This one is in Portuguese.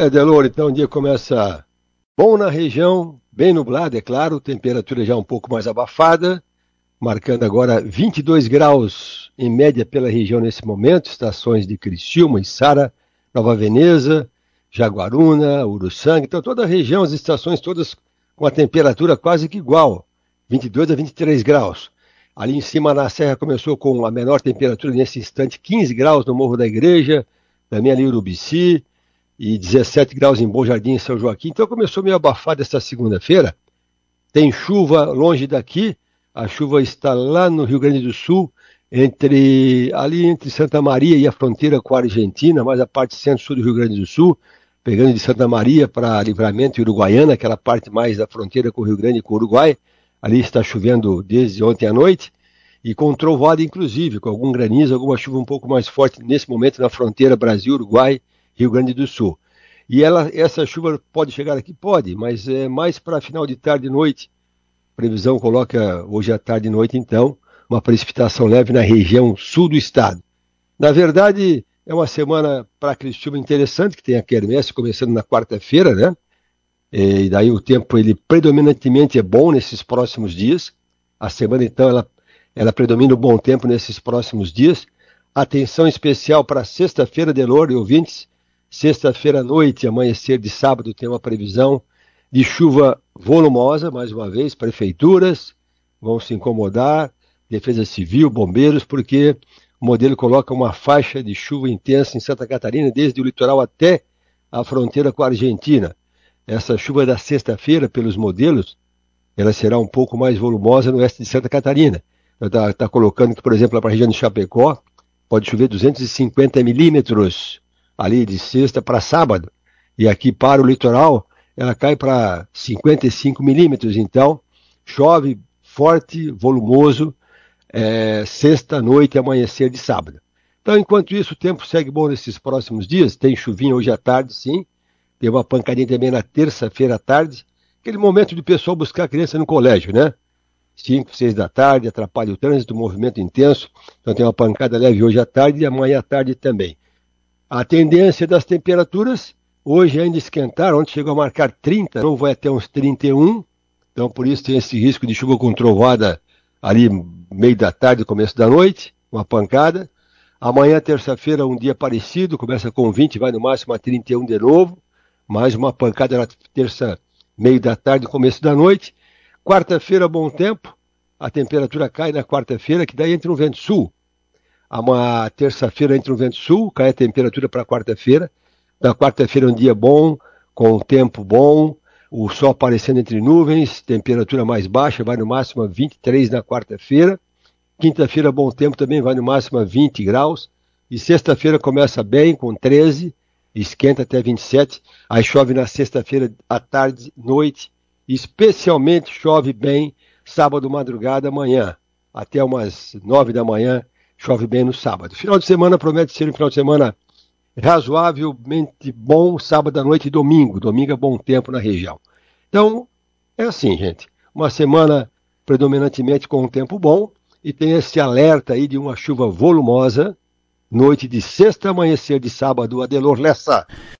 É, Delor, então o dia começa bom na região, bem nublado, é claro, temperatura já um pouco mais abafada, marcando agora 22 graus em média pela região nesse momento, estações de Criciúma, Sara, Nova Veneza, Jaguaruna, Uruçanga, então toda a região, as estações todas com a temperatura quase que igual, 22 a 23 graus. Ali em cima na serra começou com a menor temperatura nesse instante, 15 graus no Morro da Igreja, também ali Urubici, e 17 graus em Bom Jardim, em São Joaquim. Então começou meio abafado esta segunda-feira. Tem chuva longe daqui. A chuva está lá no Rio Grande do Sul, entre ali entre Santa Maria e a fronteira com a Argentina, mais a parte centro-sul do Rio Grande do Sul, pegando de Santa Maria para Livramento e Uruguaiana, aquela parte mais da fronteira com o Rio Grande e com o Uruguai. Ali está chovendo desde ontem à noite e com trovada inclusive, com algum granizo, alguma chuva um pouco mais forte nesse momento na fronteira Brasil-Uruguai Rio Grande do Sul. E ela, essa chuva pode chegar aqui? Pode, mas é mais para final de tarde e noite. Previsão coloca hoje à tarde e noite, então, uma precipitação leve na região sul do estado. Na verdade, é uma semana para Criciúma interessante, que tem a quermesse começando na quarta-feira, né? E daí o tempo, ele predominantemente é bom nesses próximos dias. A semana, então, ela, ela predomina o bom tempo nesses próximos dias. Atenção especial para sexta-feira, Delor e ouvintes, Sexta-feira à noite, amanhecer de sábado, tem uma previsão de chuva volumosa, mais uma vez, prefeituras vão se incomodar, Defesa Civil, bombeiros, porque o modelo coloca uma faixa de chuva intensa em Santa Catarina, desde o litoral até a fronteira com a Argentina. Essa chuva da sexta-feira, pelos modelos, ela será um pouco mais volumosa no oeste de Santa Catarina. Está tá colocando que, por exemplo, para a região de Chapecó, pode chover 250 milímetros ali de sexta para sábado, e aqui para o litoral ela cai para 55 milímetros, então chove forte, volumoso, é, sexta noite e amanhecer de sábado. Então, enquanto isso, o tempo segue bom nesses próximos dias, tem chuvinha hoje à tarde, sim, tem uma pancadinha também na terça-feira à tarde, aquele momento de pessoal buscar a criança no colégio, né? 5, 6 da tarde, atrapalha o trânsito, movimento intenso, então tem uma pancada leve hoje à tarde e amanhã à tarde também. A tendência das temperaturas, hoje ainda esquentaram, ontem chegou a marcar 30, não vai até uns 31, então por isso tem esse risco de chuva com trovada ali meio da tarde, começo da noite, uma pancada. Amanhã, terça-feira, um dia parecido, começa com 20, vai no máximo a 31 de novo, mais uma pancada na terça, meio da tarde, começo da noite. Quarta-feira, bom tempo, a temperatura cai na quarta-feira, que daí entra um vento sul. Uma terça-feira entra um vento sul, cai a temperatura para quarta-feira. Na quarta-feira é um dia bom, com tempo bom, o sol aparecendo entre nuvens, temperatura mais baixa, vai no máximo a 23 na quarta-feira. Quinta-feira, bom tempo também, vai no máximo a 20 graus. E sexta-feira começa bem, com 13, esquenta até 27. Aí chove na sexta-feira à tarde, noite. Especialmente chove bem sábado, madrugada, manhã. Até umas 9 da manhã chove bem no sábado. Final de semana promete ser um final de semana razoavelmente bom, sábado à noite e domingo. Domingo é bom tempo na região. Então, é assim, gente. Uma semana predominantemente com um tempo bom e tem esse alerta aí de uma chuva volumosa, noite de sexta, amanhecer de sábado, Adelor Lessa.